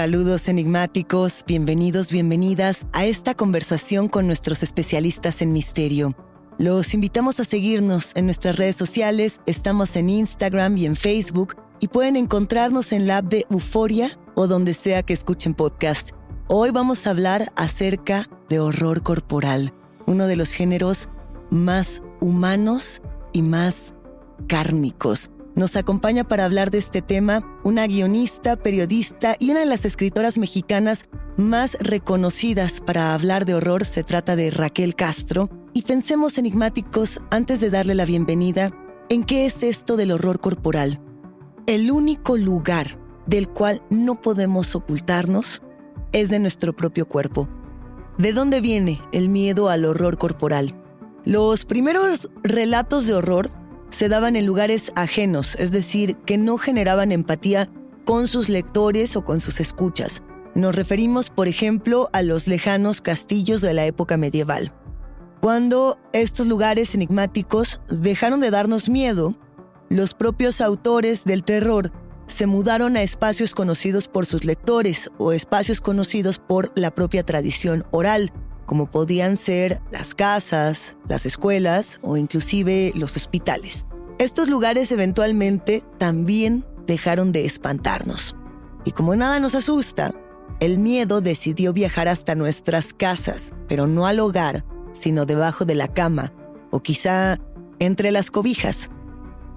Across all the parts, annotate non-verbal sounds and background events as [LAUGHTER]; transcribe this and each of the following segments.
Saludos enigmáticos, bienvenidos, bienvenidas a esta conversación con nuestros especialistas en misterio. Los invitamos a seguirnos en nuestras redes sociales, estamos en Instagram y en Facebook y pueden encontrarnos en la app de Euforia o donde sea que escuchen podcast. Hoy vamos a hablar acerca de horror corporal, uno de los géneros más humanos y más cárnicos. Nos acompaña para hablar de este tema una guionista, periodista y una de las escritoras mexicanas más reconocidas para hablar de horror. Se trata de Raquel Castro. Y pensemos enigmáticos, antes de darle la bienvenida, en qué es esto del horror corporal. El único lugar del cual no podemos ocultarnos es de nuestro propio cuerpo. ¿De dónde viene el miedo al horror corporal? Los primeros relatos de horror se daban en lugares ajenos, es decir, que no generaban empatía con sus lectores o con sus escuchas. Nos referimos, por ejemplo, a los lejanos castillos de la época medieval. Cuando estos lugares enigmáticos dejaron de darnos miedo, los propios autores del terror se mudaron a espacios conocidos por sus lectores o espacios conocidos por la propia tradición oral, como podían ser las casas, las escuelas o inclusive los hospitales. Estos lugares eventualmente también dejaron de espantarnos. Y como nada nos asusta, el miedo decidió viajar hasta nuestras casas, pero no al hogar, sino debajo de la cama o quizá entre las cobijas.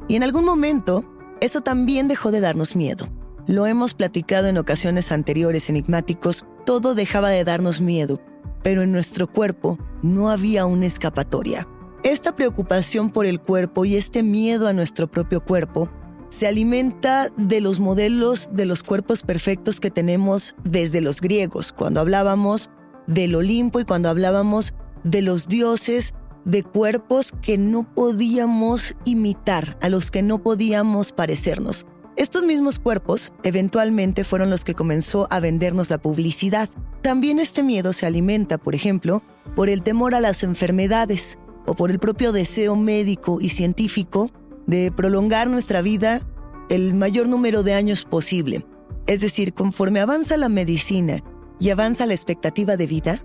Y en algún momento, eso también dejó de darnos miedo. Lo hemos platicado en ocasiones anteriores enigmáticos, todo dejaba de darnos miedo, pero en nuestro cuerpo no había una escapatoria. Esta preocupación por el cuerpo y este miedo a nuestro propio cuerpo se alimenta de los modelos de los cuerpos perfectos que tenemos desde los griegos, cuando hablábamos del Olimpo y cuando hablábamos de los dioses de cuerpos que no podíamos imitar, a los que no podíamos parecernos. Estos mismos cuerpos eventualmente fueron los que comenzó a vendernos la publicidad. También este miedo se alimenta, por ejemplo, por el temor a las enfermedades o por el propio deseo médico y científico de prolongar nuestra vida el mayor número de años posible. Es decir, conforme avanza la medicina y avanza la expectativa de vida,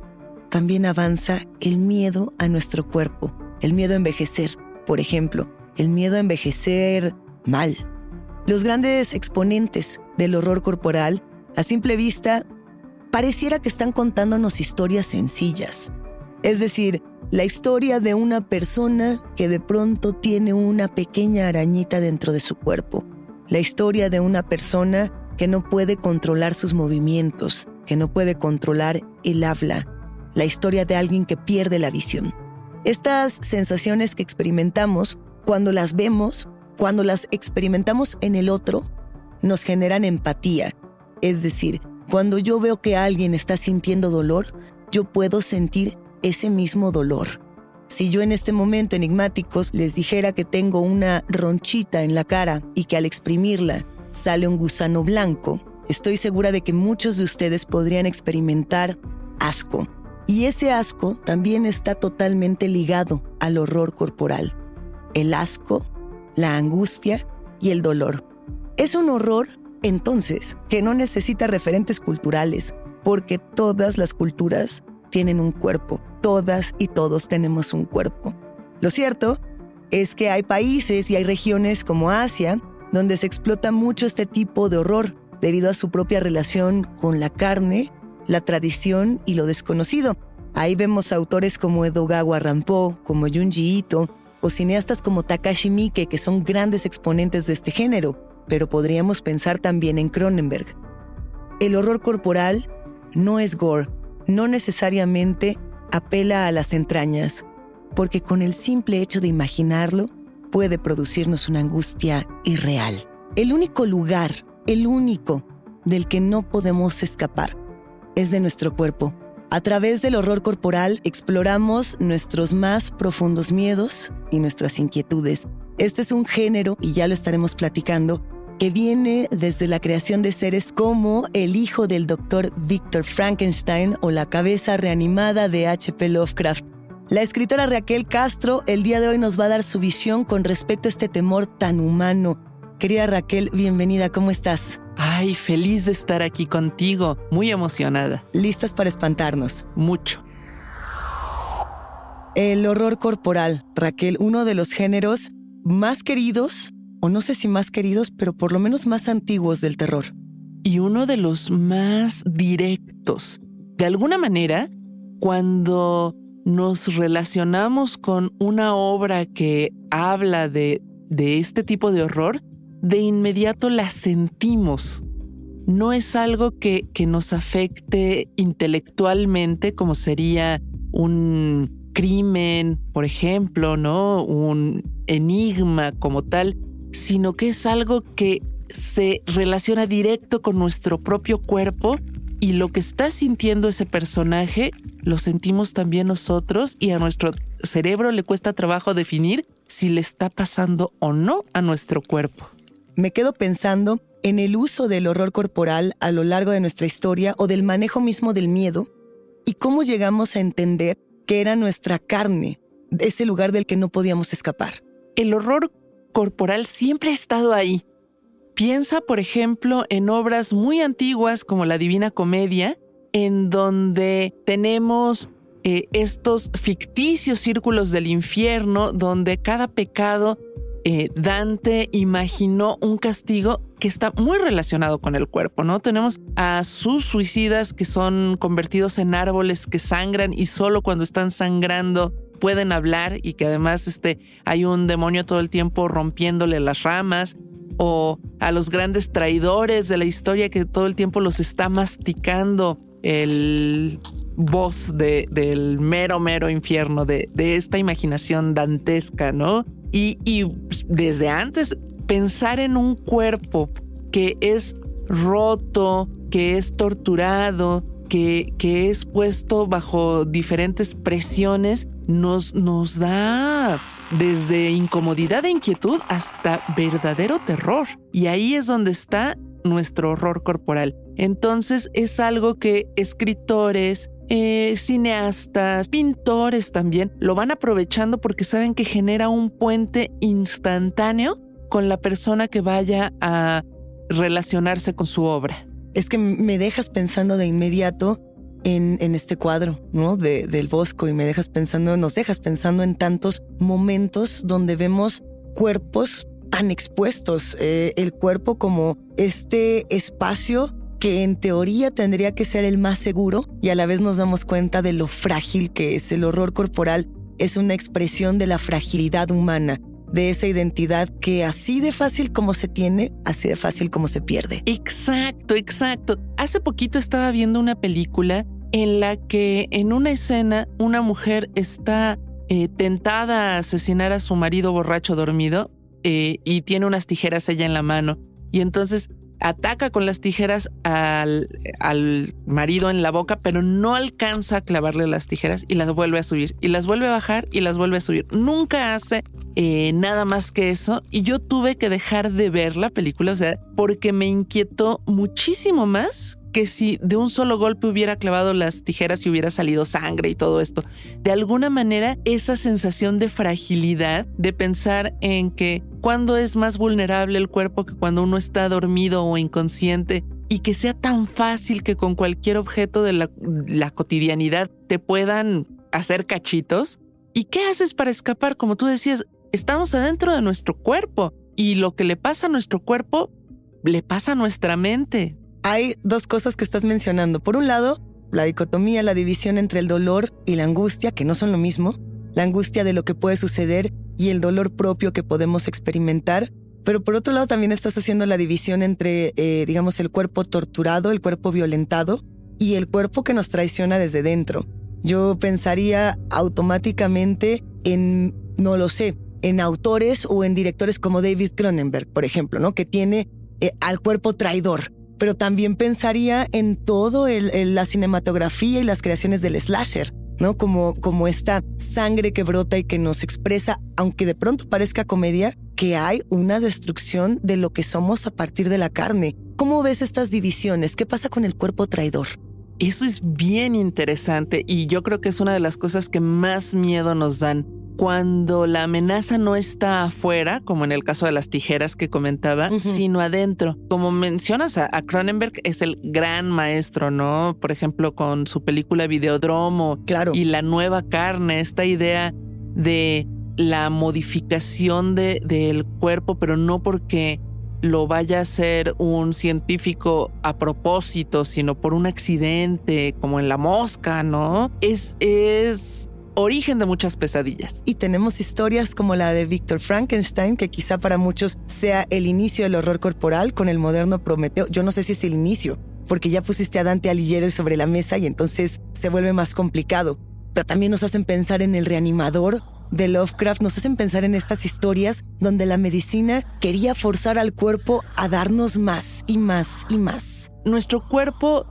también avanza el miedo a nuestro cuerpo, el miedo a envejecer, por ejemplo, el miedo a envejecer mal. Los grandes exponentes del horror corporal, a simple vista, pareciera que están contándonos historias sencillas. Es decir, la historia de una persona que de pronto tiene una pequeña arañita dentro de su cuerpo. La historia de una persona que no puede controlar sus movimientos, que no puede controlar el habla. La historia de alguien que pierde la visión. Estas sensaciones que experimentamos, cuando las vemos, cuando las experimentamos en el otro, nos generan empatía. Es decir, cuando yo veo que alguien está sintiendo dolor, yo puedo sentir ese mismo dolor. Si yo en este momento enigmáticos les dijera que tengo una ronchita en la cara y que al exprimirla sale un gusano blanco, estoy segura de que muchos de ustedes podrían experimentar asco. Y ese asco también está totalmente ligado al horror corporal. El asco, la angustia y el dolor. Es un horror, entonces, que no necesita referentes culturales, porque todas las culturas tienen un cuerpo. Todas y todos tenemos un cuerpo. Lo cierto es que hay países y hay regiones como Asia donde se explota mucho este tipo de horror debido a su propia relación con la carne, la tradición y lo desconocido. Ahí vemos autores como Edogawa Rampo, como Junji Ito, o cineastas como Takashi Miike, que son grandes exponentes de este género, pero podríamos pensar también en Cronenberg. El horror corporal no es gore, no necesariamente apela a las entrañas, porque con el simple hecho de imaginarlo puede producirnos una angustia irreal. El único lugar, el único del que no podemos escapar, es de nuestro cuerpo. A través del horror corporal exploramos nuestros más profundos miedos y nuestras inquietudes. Este es un género, y ya lo estaremos platicando, que viene desde la creación de seres como el hijo del doctor Victor Frankenstein o la cabeza reanimada de H.P. Lovecraft. La escritora Raquel Castro el día de hoy nos va a dar su visión con respecto a este temor tan humano. Querida Raquel, bienvenida, ¿cómo estás? Ay, feliz de estar aquí contigo, muy emocionada. ¿Listas para espantarnos? Mucho. El horror corporal, Raquel, uno de los géneros más queridos o no sé si más queridos, pero por lo menos más antiguos del terror. Y uno de los más directos. De alguna manera, cuando nos relacionamos con una obra que habla de, de este tipo de horror, de inmediato la sentimos. No es algo que, que nos afecte intelectualmente, como sería un crimen, por ejemplo, ¿no? Un enigma como tal, sino que es algo que se relaciona directo con nuestro propio cuerpo y lo que está sintiendo ese personaje lo sentimos también nosotros y a nuestro cerebro le cuesta trabajo definir si le está pasando o no a nuestro cuerpo. Me quedo pensando en el uso del horror corporal a lo largo de nuestra historia o del manejo mismo del miedo y cómo llegamos a entender que era nuestra carne, ese lugar del que no podíamos escapar. El horror corporal siempre ha estado ahí. Piensa, por ejemplo, en obras muy antiguas como la Divina Comedia, en donde tenemos eh, estos ficticios círculos del infierno, donde cada pecado eh, Dante imaginó un castigo que está muy relacionado con el cuerpo, ¿no? Tenemos a sus suicidas que son convertidos en árboles que sangran y solo cuando están sangrando pueden hablar y que además este, hay un demonio todo el tiempo rompiéndole las ramas o a los grandes traidores de la historia que todo el tiempo los está masticando el voz de, del mero, mero infierno, de, de esta imaginación dantesca, ¿no? Y, desde antes, pensar en un cuerpo que es roto, que es torturado, que, es puesto bajo diferentes presiones, nos, nos da desde incomodidad e inquietud hasta verdadero terror. Y ahí es donde está nuestro horror corporal. Entonces es algo que escritores, eh, cineastas, pintores también lo van aprovechando porque saben que genera un puente instantáneo con la persona que vaya a relacionarse con su obra. Es que me dejas pensando de inmediato en, este cuadro, ¿no? De, del Bosco y me dejas pensando, nos dejas pensando en tantos momentos donde vemos cuerpos tan expuestos, eh, el cuerpo como este espacio que en teoría tendría que ser el más seguro y a la vez nos damos cuenta de lo frágil que es. El horror corporal es una expresión de la fragilidad humana, de esa identidad que así de fácil como se tiene, así de fácil como se pierde. Exacto, exacto. Hace poquito estaba viendo una película en la que en una escena una mujer está eh, tentada a asesinar a su marido borracho dormido eh, y tiene unas tijeras ella en la mano. Y entonces ataca con las tijeras al, al, marido en la boca, pero no alcanza a clavarle las tijeras y las vuelve a subir. Y las vuelve a bajar y las vuelve a subir. Nunca hace eh, nada más que eso. Y yo tuve que dejar de ver la película, o sea, porque me inquietó muchísimo más que si de un solo golpe hubiera clavado las tijeras y hubiera salido sangre y todo esto. De alguna manera, esa sensación de fragilidad, de pensar en que cuando es más vulnerable el cuerpo que cuando uno está dormido o inconsciente, y que sea tan fácil que con cualquier objeto de la, la cotidianidad te puedan hacer cachitos. ¿Y qué haces para escapar? Como tú decías, estamos adentro de nuestro cuerpo y lo que le pasa a nuestro cuerpo le pasa a nuestra mente hay dos cosas que estás mencionando. Por un lado, la dicotomía, la división entre el dolor y la angustia, que no son lo mismo. La angustia de lo que puede suceder y el dolor propio que podemos experimentar. Pero por otro lado también estás haciendo la división entre, eh, digamos, el cuerpo torturado, el cuerpo violentado y el cuerpo que nos traiciona desde dentro. Yo pensaría automáticamente en, no lo sé, en autores o en directores como David Cronenberg, por ejemplo, ¿no? Que tiene eh, al cuerpo traidor, pero también pensaría en todo la cinematografía y las creaciones del slasher, ¿no? Como, como esta sangre que brota y que nos expresa, aunque de pronto parezca comedia, que hay una destrucción de lo que somos a partir de la carne. ¿Cómo ves estas divisiones? ¿Qué pasa con el cuerpo traidor? Eso es bien interesante y yo creo que es una de las cosas que más miedo nos dan cuando la amenaza no está afuera, como en el caso de las tijeras que comentaba, sino adentro. Como mencionas, a, Cronenberg es el gran maestro, ¿no? Por ejemplo, con su película Videodromo claro. y la nueva carne, esta idea de la modificación de, del cuerpo, pero no porque lo vaya a hacer un científico a propósito, sino por un accidente, como en la mosca, ¿no? Es, es origen de muchas pesadillas. Y tenemos historias como la de Víctor Frankenstein, que quizá para muchos sea el inicio del horror corporal con el moderno Prometeo. Yo no sé si es el inicio, porque ya pusiste a Dante Alighieri sobre la mesa y entonces se vuelve más complicado. Pero también nos hacen pensar en el reanimador de Lovecraft, nos hacen pensar en estas historias donde la medicina quería forzar al cuerpo a darnos más y más y más. Nuestro cuerpo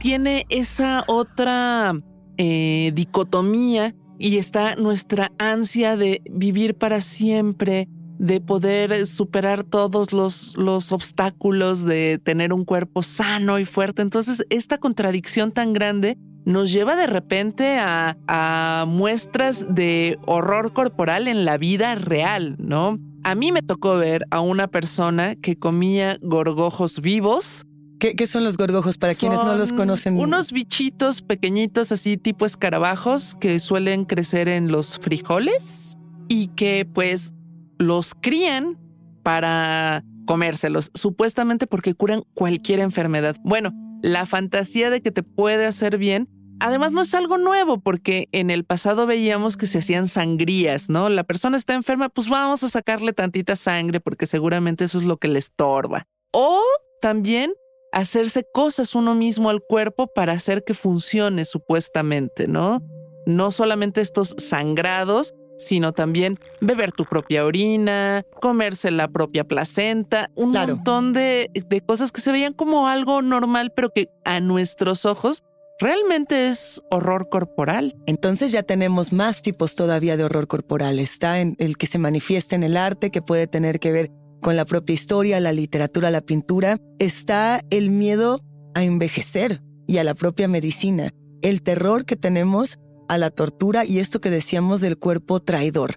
tiene esa otra eh, dicotomía y está nuestra ansia de vivir para siempre, de poder superar todos los, los obstáculos, de tener un cuerpo sano y fuerte. Entonces, esta contradicción tan grande nos lleva de repente a, a, muestras de horror corporal en la vida real, ¿no? A mí me tocó ver a una persona que comía gorgojos vivos ¿Qué, son los gorgojos para quienes no los conocen? Unos bichitos pequeñitos así tipo escarabajos que suelen crecer en los frijoles y que pues los crían para comérselos, supuestamente porque curan cualquier enfermedad. Bueno, la fantasía de que te puede hacer bien Además, no es algo nuevo porque en el pasado veíamos que se hacían sangrías, ¿no? La persona está enferma, pues vamos a sacarle tantita sangre porque seguramente eso es lo que le estorba. O también hacerse cosas uno mismo al cuerpo para hacer que funcione supuestamente, ¿no? No solamente estos sangrados, sino también beber tu propia orina, comerse la propia placenta, un montón de, de cosas que se veían como algo normal, pero que a nuestros ojos realmente es horror corporal. Entonces ya tenemos más tipos todavía de horror corporal. Está en el que se manifiesta en el arte, que puede tener que ver con la propia historia, la literatura, la pintura. Está el miedo a envejecer y a la propia medicina. El terror que tenemos a la tortura y esto que decíamos del cuerpo traidor.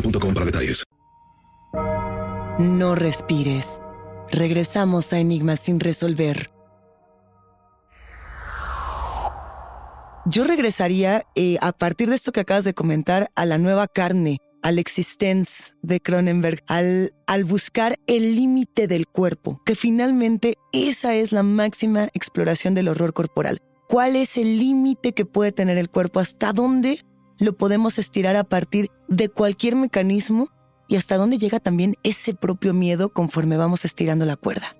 boostmobile.com para detalles. No respires. Regresamos a Enigmas sin resolver. Yo regresaría, eh, a partir de esto que acabas de comentar, a la nueva carne, al existence de Cronenberg, al, al buscar el límite del cuerpo, que finalmente esa es la máxima exploración del horror corporal. ¿Cuál es el límite que puede tener el cuerpo? ¿Hasta dónde lo podemos estirar a partir de cualquier mecanismo y hasta dónde llega también ese propio miedo conforme vamos estirando la cuerda.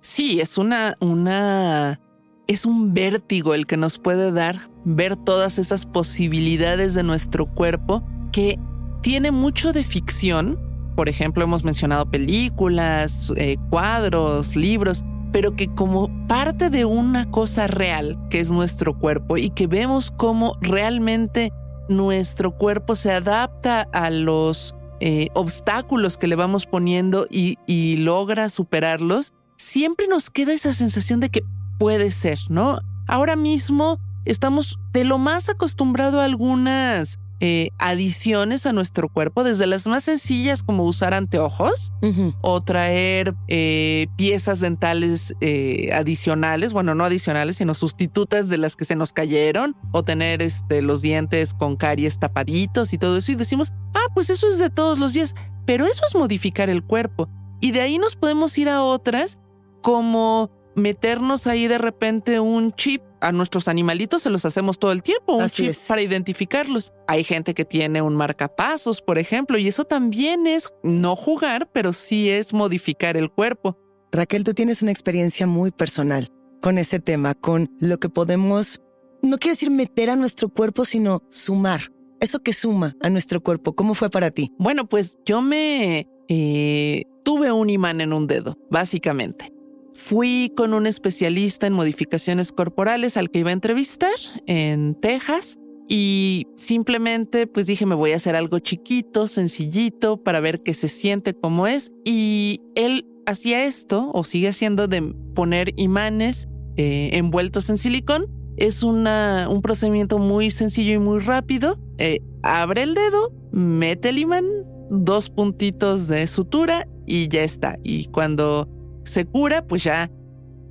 Sí, es una, una, es un vértigo el que nos puede dar ver todas esas posibilidades de nuestro cuerpo que tiene mucho de ficción. Por ejemplo, hemos mencionado películas, eh, cuadros, libros, pero que como parte de una cosa real, que es nuestro cuerpo, y que vemos cómo realmente nuestro cuerpo se adapta a los eh, obstáculos que le vamos poniendo y, y logra superarlos, siempre nos queda esa sensación de que puede ser, ¿no? Ahora mismo estamos de lo más acostumbrado a algunas eh, adiciones a nuestro cuerpo, desde las más sencillas como usar anteojos o traer eh, piezas dentales eh, adicionales, bueno, no adicionales, sino sustitutas de las que se nos cayeron, o tener este, los dientes con caries tapaditos y todo eso, y decimos, ah, pues eso es de todos los días, pero eso es modificar el cuerpo. Y de ahí nos podemos ir a otras como meternos ahí de repente un chip. A nuestros animalitos se los hacemos todo el tiempo, un chip para identificarlos. Hay gente que tiene un marcapasos, por ejemplo, y eso también es no jugar, pero sí es modificar el cuerpo. Raquel, tú tienes una experiencia muy personal con ese tema, con lo que podemos, no quiero decir meter a nuestro cuerpo, sino sumar. Eso que suma a nuestro cuerpo, ¿cómo fue para ti? Bueno, pues yo me eh, tuve un imán en un dedo, básicamente. Fui con un especialista en modificaciones corporales al que iba a entrevistar en Texas y simplemente pues dije me voy a hacer algo chiquito, sencillito para ver qué se siente, cómo es y él hacía esto o sigue haciendo de poner imanes eh, envueltos en silicón. Es una, un procedimiento muy sencillo y muy rápido. Eh, abre el dedo, mete el imán, dos puntitos de sutura y ya está. Y cuando se cura, pues ya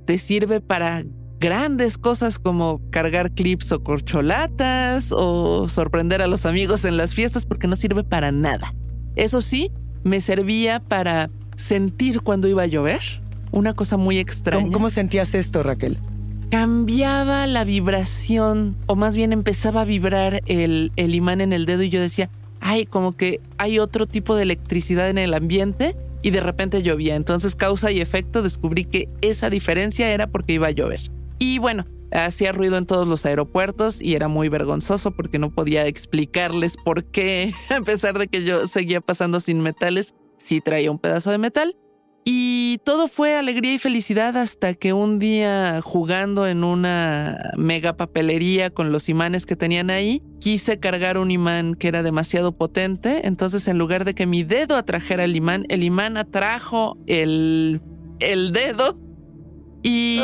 te sirve para grandes cosas como cargar clips o corcholatas o sorprender a los amigos en las fiestas porque no sirve para nada. Eso sí, me servía para sentir cuando iba a llover. Una cosa muy extraña. ¿Cómo, sentías esto, Raquel? cambiaba la vibración, o más bien empezaba a vibrar el, el imán en el dedo y yo decía, ay, como que hay otro tipo de electricidad en el ambiente y de repente llovía. Entonces, causa y efecto, descubrí que esa diferencia era porque iba a llover. Y bueno, hacía ruido en todos los aeropuertos y era muy vergonzoso porque no podía explicarles por qué, [LAUGHS] a pesar de que yo seguía pasando sin metales, sí traía un pedazo de metal. Y todo fue alegría y felicidad hasta que un día jugando en una mega papelería con los imanes que tenían ahí, quise cargar un imán que era demasiado potente, entonces en lugar de que mi dedo atrajera el imán, el imán atrajo el, el dedo y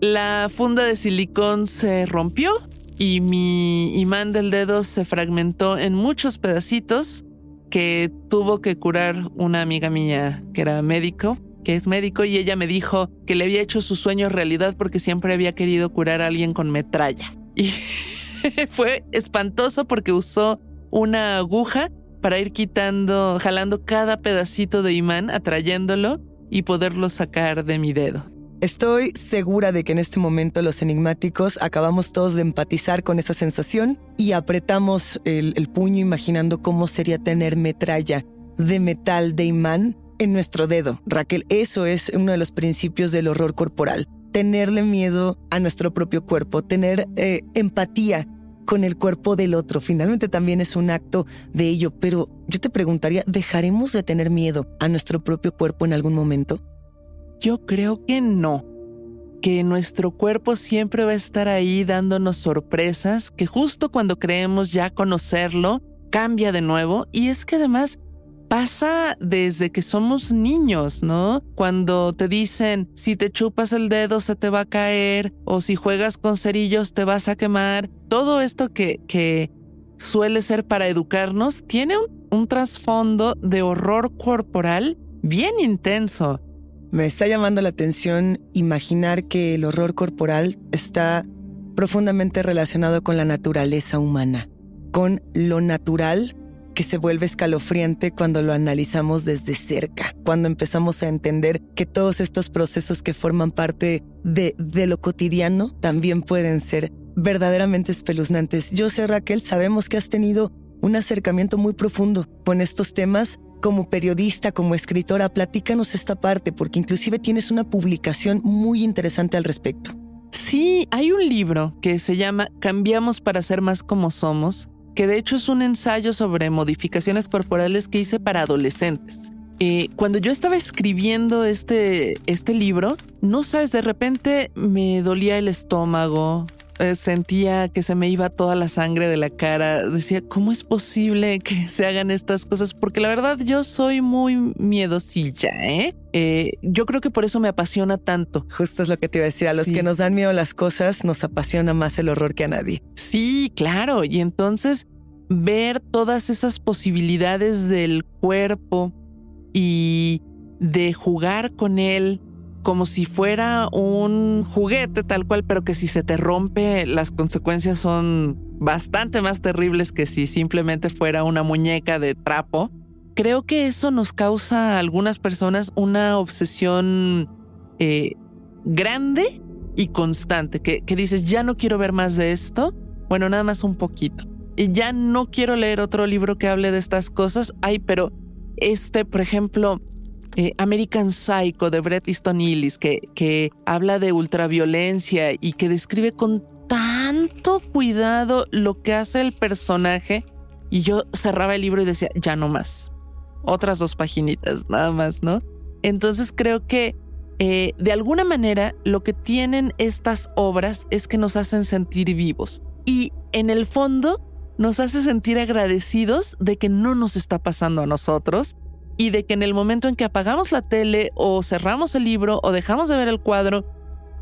la funda de silicón se rompió y mi imán del dedo se fragmentó en muchos pedacitos que tuvo que curar una amiga mía que era médico, que es médico, y ella me dijo que le había hecho su sueño realidad porque siempre había querido curar a alguien con metralla. [LAUGHS] Y fue espantoso porque usó una aguja para ir quitando, jalando cada pedacito de imán, atrayéndolo y poderlo sacar de mi dedo. Estoy segura de que en este momento los enigmáticos acabamos todos de empatizar con esa sensación y apretamos el, puño imaginando cómo sería tener metralla de metal de imán en nuestro dedo. Raquel, eso es uno de los principios del horror corporal. Tenerle miedo a nuestro propio cuerpo, tener eh, empatía con el cuerpo del otro. Finalmente también es un acto de ello, pero yo te preguntaría, ¿dejaremos de tener miedo a nuestro propio cuerpo en algún momento? Yo creo que no. Que nuestro cuerpo siempre va a estar ahí dándonos sorpresas, que justo cuando creemos ya conocerlo, cambia de nuevo. Y es que además pasa desde que somos niños, ¿no? Cuando te dicen, si te chupas el dedo se te va a caer, o si juegas con cerillos te vas a quemar. Todo esto que, que suele ser para educarnos tiene un, un trasfondo de horror corporal bien intenso. Me está llamando la atención imaginar que el horror corporal está profundamente relacionado con la naturaleza humana, con lo natural que se vuelve escalofriante cuando lo analizamos desde cerca, cuando empezamos a entender que todos estos procesos que forman parte de, de lo cotidiano también pueden ser verdaderamente espeluznantes. Yo sé, Raquel, sabemos que has tenido un acercamiento muy profundo con estos temas como periodista, como escritora, platícanos esta parte, porque inclusive tienes una publicación muy interesante al respecto. Sí, hay un libro que se llama Cambiamos para ser más como somos, que de hecho es un ensayo sobre modificaciones corporales que hice para adolescentes. Eh, cuando yo estaba escribiendo este, este libro, no sabes, de repente me dolía el estómago, eh, sentía que se me iba toda la sangre de la cara. Decía, ¿cómo es posible que [LAUGHS] se hagan estas cosas? Porque la verdad yo soy muy miedosilla, ¿eh? ¿eh? yo creo que por eso me apasiona tanto. Justo es lo que te iba a decir. A los que nos dan miedo las cosas, nos apasiona más el horror que a nadie. Sí, claro. Y entonces ver todas esas posibilidades del cuerpo y de jugar con él como si fuera un juguete tal cual, pero que si se te rompe las consecuencias son bastante más terribles que si simplemente fuera una muñeca de trapo. Creo que eso nos causa a algunas personas una obsesión eh, grande y constante, que, que dices, ya no quiero ver más de esto, bueno, nada más un poquito. Y ya no quiero leer otro libro que hable de estas cosas. Ay, pero este, por ejemplo, eh, American Psycho de Bret Easton Ellis, que, que habla de ultraviolencia y que describe con tanto cuidado lo que hace el personaje. Y yo cerraba el libro y decía, ya no más. Otras dos paginitas, nada más, ¿no? Entonces creo que eh, de alguna manera lo que tienen estas obras es que nos hacen sentir vivos. Y en el fondo nos hace sentir agradecidos de que no nos está pasando a nosotros y de que en el momento en que apagamos la tele o cerramos el libro o dejamos de ver el cuadro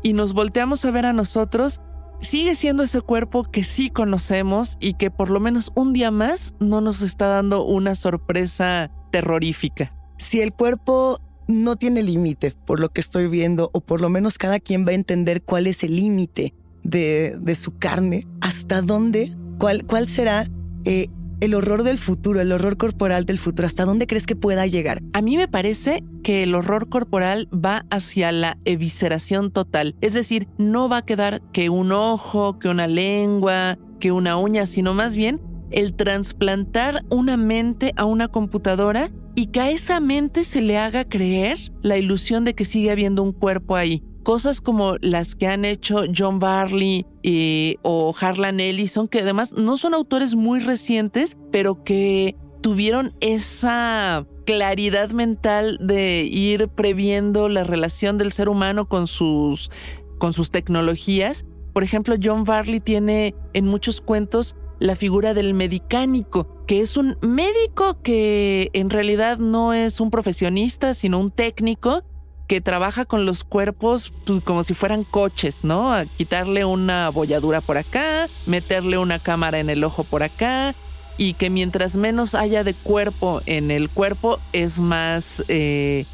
y nos volteamos a ver a nosotros, sigue siendo ese cuerpo que sí conocemos y que por lo menos un día más no nos está dando una sorpresa terrorífica. Si el cuerpo no tiene límite, por lo que estoy viendo, o por lo menos cada quien va a entender cuál es el límite de, su carne, hasta dónde, cuál, cuál será eh, el horror del futuro, el horror corporal del futuro? ¿Hasta dónde crees que pueda llegar? A mí me parece que el horror corporal va hacia la evisceración total. Es decir, no va a quedar que un ojo, que una lengua, que una uña, sino más bien el trasplantar una mente a una computadora y que a esa mente se le haga creer la ilusión de que sigue habiendo un cuerpo ahí. Cosas como las que han hecho John Barley eh, o Harlan Ellison, que además no son autores muy recientes, pero que tuvieron esa claridad mental de ir previendo la relación del ser humano con sus, con sus tecnologías. Por ejemplo, John Barley tiene en muchos cuentos la figura del medicánico, que es un médico que en realidad no es un profesionista, sino un técnico que trabaja con los cuerpos pues, como si fueran coches, ¿no? A quitarle una bolladura por acá, meterle una cámara en el ojo por acá, y que mientras menos haya de cuerpo en el cuerpo es más eh,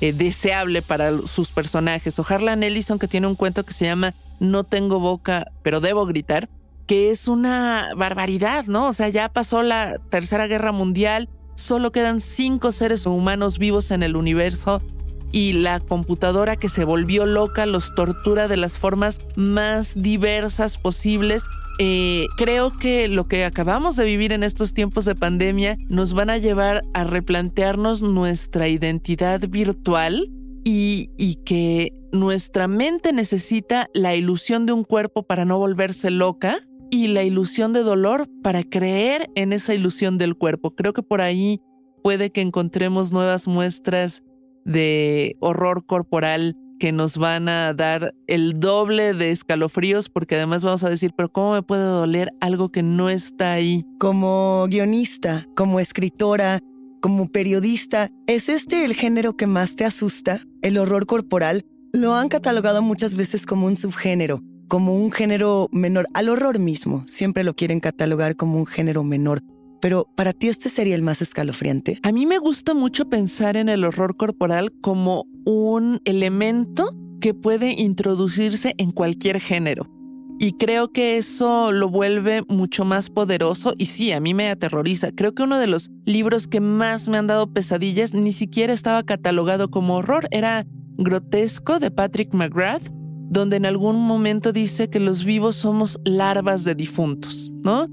eh, deseable para sus personajes. O Harlan Ellison que tiene un cuento que se llama No tengo boca, pero debo gritar, que es una barbaridad, ¿no? O sea, ya pasó la Tercera Guerra Mundial, solo quedan cinco seres humanos vivos en el universo y la computadora que se volvió loca los tortura de las formas más diversas posibles. Eh, creo que lo que acabamos de vivir en estos tiempos de pandemia nos van a llevar a replantearnos nuestra identidad virtual y, y que nuestra mente necesita la ilusión de un cuerpo para no volverse loca y la ilusión de dolor para creer en esa ilusión del cuerpo. Creo que por ahí puede que encontremos nuevas muestras de horror corporal que nos van a dar el doble de escalofríos porque además vamos a decir, pero ¿cómo me puede doler algo que no está ahí? Como guionista, como escritora, como periodista, ¿es este el género que más te asusta? ¿El horror corporal? Lo han catalogado muchas veces como un subgénero, como un género menor al horror mismo. Siempre lo quieren catalogar como un género menor pero para ti este sería el más escalofriante. A mí me gusta mucho pensar en el horror corporal como un elemento que puede introducirse en cualquier género. Y creo que eso lo vuelve mucho más poderoso y sí, a mí me aterroriza. Creo que uno de los libros que más me han dado pesadillas ni siquiera estaba catalogado como horror, era Grotesco de Patrick McGrath, donde en algún momento dice que los vivos somos larvas de difuntos, ¿no?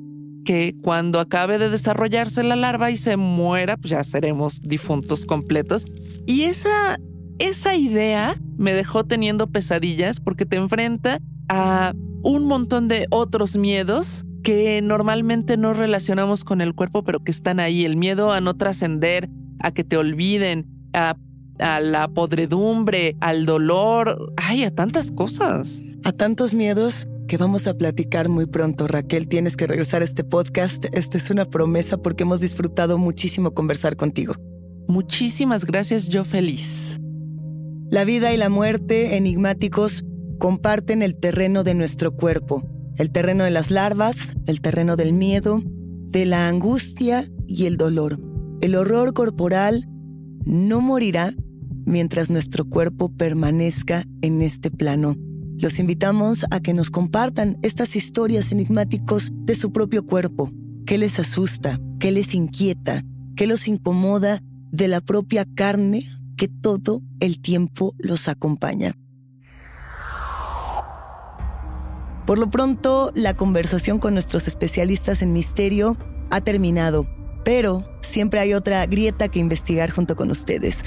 Que cuando acabe de desarrollarse la larva y se muera, pues ya seremos difuntos completos. Y esa, esa idea me dejó teniendo pesadillas porque te enfrenta a un montón de otros miedos que normalmente no relacionamos con el cuerpo, pero que están ahí. El miedo a no trascender, a que te olviden, a, a la podredumbre, al dolor, ay, a tantas cosas. A tantos miedos que vamos a platicar muy pronto. Raquel, tienes que regresar a este podcast. Esta es una promesa porque hemos disfrutado muchísimo conversar contigo. Muchísimas gracias, yo feliz. La vida y la muerte, enigmáticos, comparten el terreno de nuestro cuerpo, el terreno de las larvas, el terreno del miedo, de la angustia y el dolor. El horror corporal no morirá mientras nuestro cuerpo permanezca en este plano. Los invitamos a que nos compartan estas historias enigmáticos de su propio cuerpo. ¿Qué les asusta? ¿Qué les inquieta? ¿Qué los incomoda de la propia carne que todo el tiempo los acompaña? Por lo pronto, la conversación con nuestros especialistas en misterio ha terminado, pero siempre hay otra grieta que investigar junto con ustedes.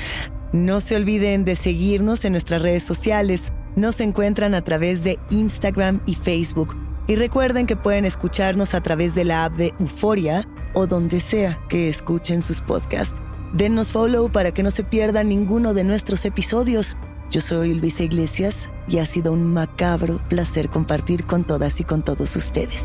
No se olviden de seguirnos en nuestras redes sociales nos encuentran a través de Instagram y Facebook. Y recuerden que pueden escucharnos a través de la app de Euforia o donde sea que escuchen sus podcasts. Denos follow para que no se pierdan ninguno de nuestros episodios. Yo soy Luisa Iglesias y ha sido un macabro placer compartir con todas y con todos ustedes.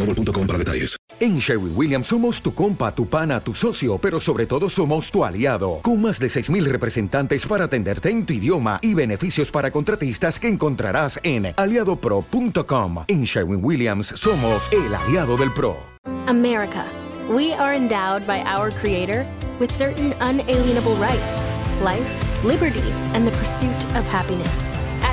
boostmobile.com para detalles. En Sherwin Williams somos tu compa, tu pana, tu socio, pero sobre todo somos tu aliado, con más de 6.000 representantes para atenderte en tu idioma y beneficios para contratistas que encontrarás en aliadopro.com. En Sherwin Williams somos el aliado del PRO. America. We are endowed by our Creator with certain unalienable rights life, liberty, and the pursuit of happiness.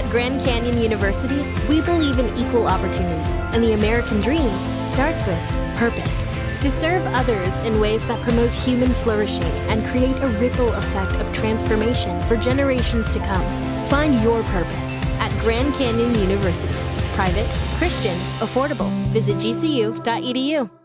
At Grand Canyon University, we believe in equal opportunity, and the American dream starts with purpose. To serve others in ways that promote human flourishing and create a ripple effect of transformation for generations to come. Find your purpose at Grand Canyon University. Private, Christian, affordable. Visit gcu.edu.